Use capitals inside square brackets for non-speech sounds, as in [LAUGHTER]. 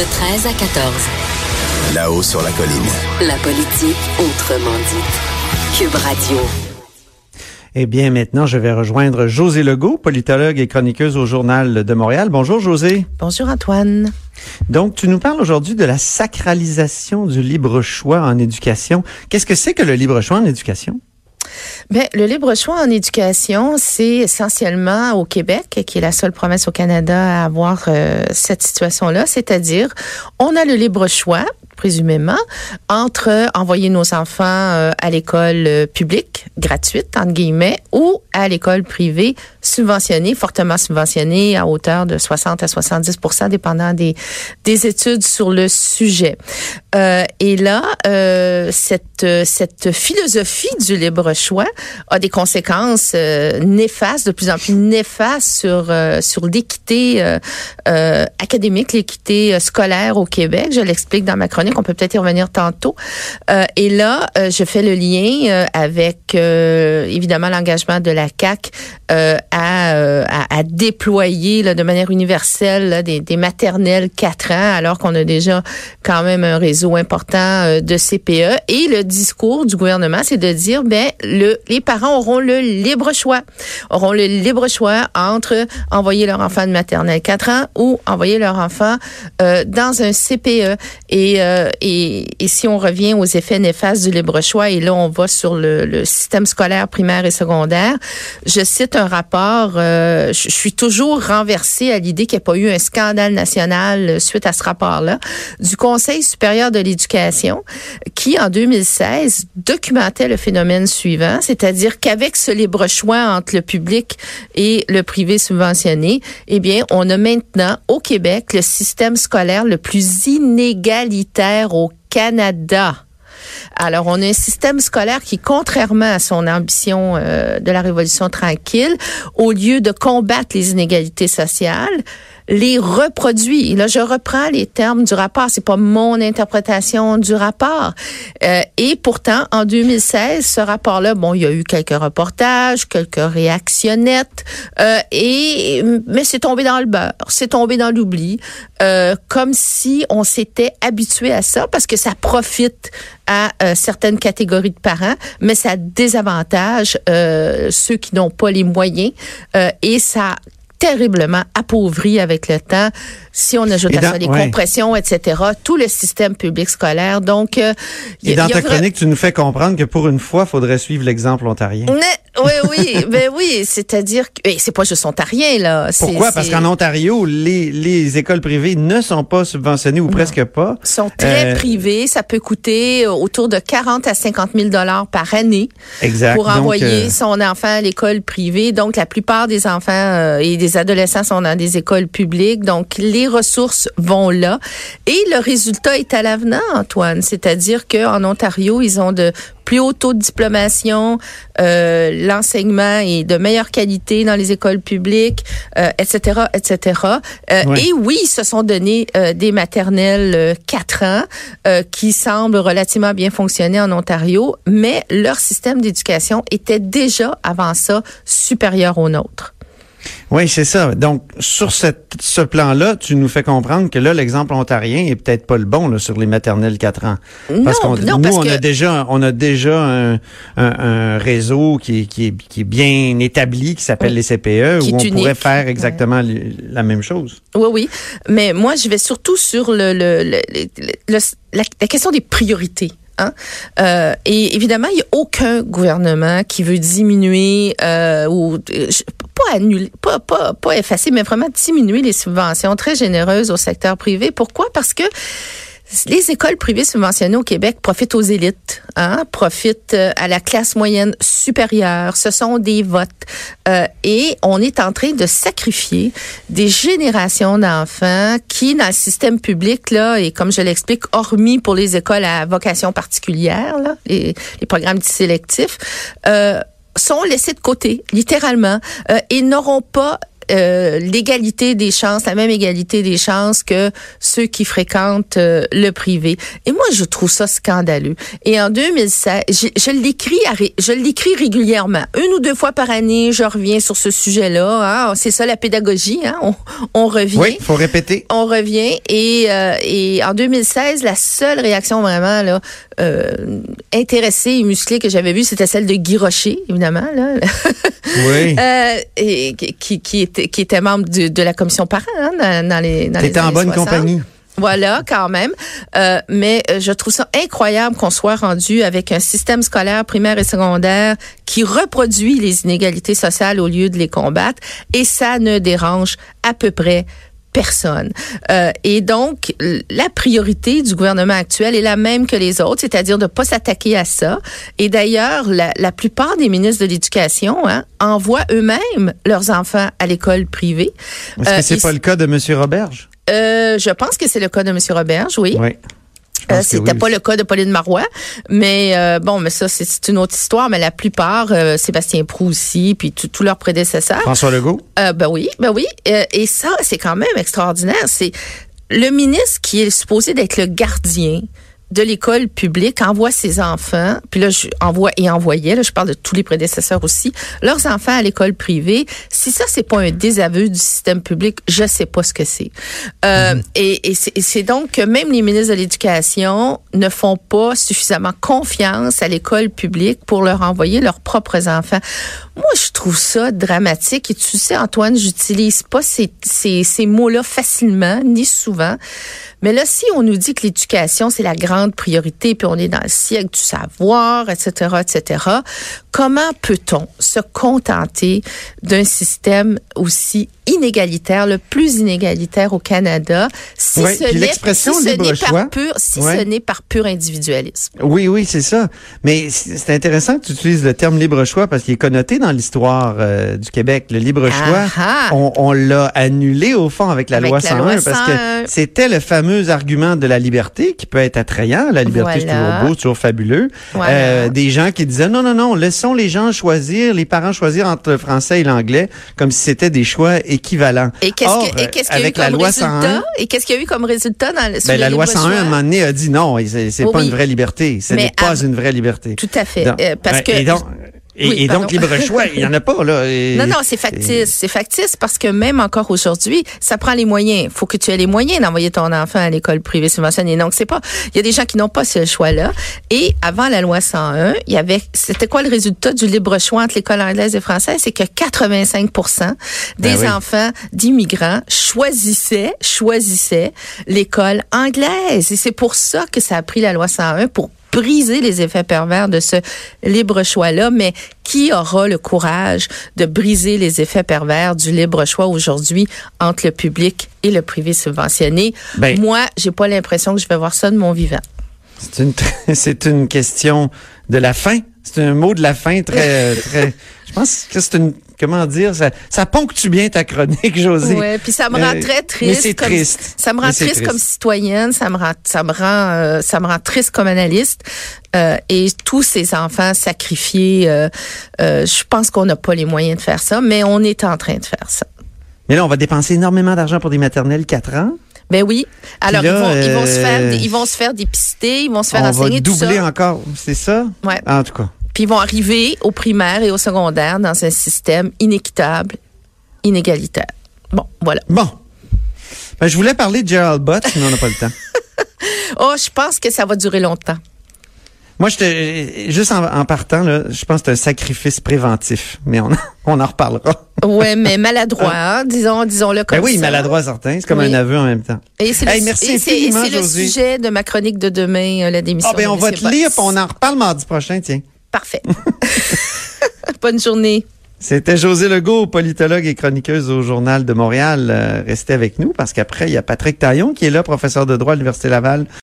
De 13 à 14. Là-haut sur la colline. La politique autrement dit. Cube Radio. Eh bien, maintenant, je vais rejoindre José Legault, politologue et chroniqueuse au Journal de Montréal. Bonjour, José. Bonjour, Antoine. Donc, tu nous parles aujourd'hui de la sacralisation du libre choix en éducation. Qu'est-ce que c'est que le libre choix en éducation? Bien, le libre choix en éducation, c'est essentiellement au Québec, qui est la seule province au Canada à avoir euh, cette situation-là, c'est-à-dire on a le libre choix présumément, entre envoyer nos enfants euh, à l'école euh, publique, gratuite, entre guillemets, ou à l'école privée, subventionnée, fortement subventionnée, à hauteur de 60 à 70% dépendant des, des études sur le sujet. Euh, et là, cette, cette philosophie du libre choix a des conséquences euh, néfastes, de plus en plus néfastes sur, sur l'équité académique, l'équité scolaire au Québec. Je l'explique dans ma chronique, on peut peut-être y revenir tantôt. et là, je fais le lien avec, évidemment, l'engagement de la CAC à, déployer de manière universelle des, maternelles 4 ans, alors qu'on a déjà quand même un réseau important euh, de CPE. Et le discours du gouvernement, c'est de dire, ben, le, les parents auront le libre choix, auront le libre choix entre envoyer leur enfant de maternelle 4 ans ou envoyer leur enfant euh, dans un CPE. Et, euh, et, et, si on revient aux effets néfastes du libre choix, et là, on va sur le, système scolaire primaire et secondaire, je cite un rapport, je suis toujours renversée à l'idée qu'il n'y a pas eu un scandale national suite à ce rapport-là, du Conseil supérieur de l'éducation qui, en 2016, documentait le phénomène suivant, c'est-à-dire qu'avec ce libre choix entre le public et le privé subventionné, eh bien, on a maintenant au Québec le système scolaire le plus inégalitaire au Canada. Alors, on a un système scolaire qui, contrairement à son ambition euh, de la révolution tranquille, au lieu de combattre les inégalités sociales, les reproduit. Là, je reprends les termes du rapport. C'est pas mon interprétation du rapport. Euh, et pourtant, en 2016, ce rapport-là, bon, il y a eu quelques reportages, quelques réactionnettes, euh, et mais c'est tombé dans le beurre, c'est tombé dans l'oubli, euh, comme si on s'était habitué à ça, parce que ça profite à euh, certaines catégories de parents, mais ça désavantage euh, ceux qui n'ont pas les moyens euh, et ça terriblement appauvri avec le temps. Si on ajoute à ça les compressions, etc., tout le système public scolaire. Donc, euh, et dans ta chronique, tu nous fais comprendre que pour une fois, il faudrait suivre l'exemple ontarien. Oui, oui, ben oui, c'est-à-dire que c'est pas juste ontarien là. Pourquoi? Parce qu'en Ontario, les, les écoles privées ne sont pas subventionnées ou presque pas. Sont très euh, privées. Ça peut coûter autour de 40 à 50 000 dollars par année exact. pour envoyer euh, son enfant à l'école privée. Donc, la plupart des enfants et des les adolescents sont dans des écoles publiques, donc les ressources vont là. Et le résultat est à l'avenant, Antoine. C'est-à-dire qu'en Ontario, ils ont de plus hauts taux de diplomation, euh, l'enseignement est de meilleure qualité dans les écoles publiques, etc., euh, etc. Euh, et oui, ils se sont donné des maternelles 4 ans qui semblent relativement bien fonctionner en Ontario, mais leur système d'éducation était déjà avant ça supérieur au nôtre. Oui, c'est ça. Donc, sur cette, ce plan-là, tu nous fais comprendre que là, l'exemple ontarien est peut-être pas le bon là, sur les maternelles 4 ans. Parce qu'on nous, on a déjà, on a déjà un, un, réseau qui, qui, est, qui est bien établi, qui s'appelle les CPE, où on pourrait faire exactement la même chose. Oui, oui. Mais moi, je vais surtout sur le, le, le, la, la question des priorités. Hein. Euh, et évidemment, il n'y a aucun gouvernement qui veut diminuer euh, ou euh, pas annuler, pas, pas, pas effacer, mais vraiment diminuer les subventions très généreuses au secteur privé. Pourquoi? Parce que les écoles privées subventionnées au Québec profitent aux élites, hein, profitent euh, à la classe moyenne supérieure. Ce sont des votes. Euh, et on est en train de sacrifier des générations d'enfants qui, dans le système public, là, et comme je l'explique, hormis pour les écoles à vocation particulière, là, les, les programmes sélectifs, euh, sont laissés de côté, littéralement, euh, et n'auront pas euh, l'égalité des chances, la même égalité des chances que ceux qui fréquentent euh, le privé. Et moi, je trouve ça scandaleux. Et en 2016, je, je l'écris, je l'écris régulièrement, une ou deux fois par année. Je reviens sur ce sujet-là. Hein. C'est ça la pédagogie. Hein? On, on, revient. Oui, faut répéter. On revient. Et, euh, et en 2016, la seule réaction vraiment là euh, intéressée et musclée que j'avais vue, c'était celle de Guy Rocher, évidemment. Là. [LAUGHS] oui. Euh, et qui, qui, était, qui était membre de, de la commission parent hein, dans, dans, les dans T'étais en bonne compagnie. Voilà, quand même. Euh, mais euh, je trouve ça incroyable qu'on soit rendu avec un système scolaire primaire et secondaire qui reproduit les inégalités sociales au lieu de les combattre. Et ça ne dérange à peu près personne. Euh, et donc, la priorité du gouvernement actuel est la même que les autres, c'est-à-dire de pas s'attaquer à ça. Et d'ailleurs, la, la, plupart des ministres de l'Éducation hein, envoient eux-mêmes leurs enfants à l'école privée. Est-ce que c'est euh, pas le cas de M. Roberge? Euh, je pense que c'est le cas de M. Roberge, oui. Oui. Euh, C'était pas le cas de Pauline Marois, mais euh, bon, mais ça c'est une autre histoire. Mais la plupart, euh, Sébastien Prou aussi, puis tous leurs prédécesseurs. François Legault? Euh, ben oui, ben oui. et ça, c'est quand même extraordinaire. C'est le ministre qui est supposé d'être le gardien de l'école publique envoie ses enfants, puis là je envoie et envoyait, là je parle de tous les prédécesseurs aussi, leurs enfants à l'école privée. Si ça c'est pas un désaveu du système public, je sais pas ce que c'est. Euh, mm-hmm. Et, et c'est donc que même les ministres de l'éducation ne font pas suffisamment confiance à l'école publique pour leur envoyer leurs propres enfants. Moi je trouve ça dramatique et tu sais Antoine, j'utilise pas ces, ces, ces mots-là facilement ni souvent. Mais là, si on nous dit que l'éducation, c'est la grande priorité, puis on est dans le siècle du savoir, etc., etc., comment peut-on se contenter d'un système aussi inégalitaire, le plus inégalitaire au Canada, si ce n'est par pur, si ce n'est par pur individualisme. Oui, oui, c'est ça. Mais c'est intéressant que tu utilises le terme libre choix parce qu'il est connoté dans l'histoire euh, du Québec. Le libre choix, on, on l'a annulé au fond avec la loi 101 parce que c'était le fameux argument de la liberté qui peut être attrayant. La liberté, c'est toujours beau, toujours fabuleux. Euh, des gens qui disaient non, non, non, laissons les gens choisir, les parents choisir entre le français et l'anglais comme si c'était des choix équivalent. Et qu'est-ce qu'il y a eu comme résultat? et qu'est-ce qu'il y a eu comme résultat dans le, ben, La loi 101, à un moment donné, a dit non, c'est pas une vraie liberté. Ce n'est pas une vraie liberté. Tout à fait. Euh, parce que... Et, donc, libre choix, il n'y en a pas, là. [LAUGHS] non, non, c'est factice. C'est factice parce que même encore aujourd'hui, ça prend les moyens. Il faut que tu aies les moyens d'envoyer ton enfant à l'école privée subventionnée. Donc, c'est pas, il y a des gens qui n'ont pas ce choix-là. Et avant la loi 101, il y avait, c'était quoi le résultat du libre choix entre l'école anglaise et française? C'est que 85 des ben enfants d'immigrants choisissaient, choisissaient l'école anglaise. Et c'est pour ça que ça a pris la loi 101 pour briser les effets pervers de ce libre choix-là, mais qui aura le courage de briser les effets pervers du libre choix aujourd'hui entre le public et le privé subventionné? Ben, Moi, j'ai pas l'impression que je vais voir ça de mon vivant. C'est une, [LAUGHS] c'est une question de la fin. C'est un mot de la fin très, [LAUGHS] très. Je pense que c'est une comment dire, ça, ça ponctue bien ta chronique, [LAUGHS] José. Oui, puis ça me rend euh, très triste. Mais c'est triste. Ça me rend triste, comme citoyenne, ça me rend, ça me rend, euh, ça me rend triste comme analyste. Euh, et tous ces enfants sacrifiés, je pense qu'on n'a pas les moyens de faire ça, mais on est en train de faire ça. Mais là, on va dépenser énormément d'argent pour des maternelles 4 ans. Ben oui. Alors ils, vont, ils, vont, se faire, ils vont se faire dépister, ils vont se faire enseigner va doubler encore, c'est ça? Ouais. En tout cas. Puis ils vont arriver au primaire et au secondaire dans un système inéquitable, inégalitaire. Bon, voilà. Bon. Ben, je voulais parler de Gerald Butt, mais on n'a pas le temps. [LAUGHS] oh, je pense que ça va durer longtemps. Moi, je juste en, partant, là, je pense que c'est un sacrifice préventif, mais on, [LAUGHS] on en reparlera. ouais, mais [LAUGHS] maladroit, hein, disons, disons-le comme ben oui, maladroit certain, c'est comme un aveu en même temps. Et c'est le, merci c'est le sujet de ma chronique de demain, euh, la démission. Ah ben on va te lire, on en reparle mardi prochain, tiens. Parfait. [LAUGHS] Bonne journée. C'était José Legault, politologue et chroniqueuse au Journal de Montréal. Euh, restez avec nous parce qu'après, il y a Patrick Taillon qui est là, professeur de droit à l'Université Laval.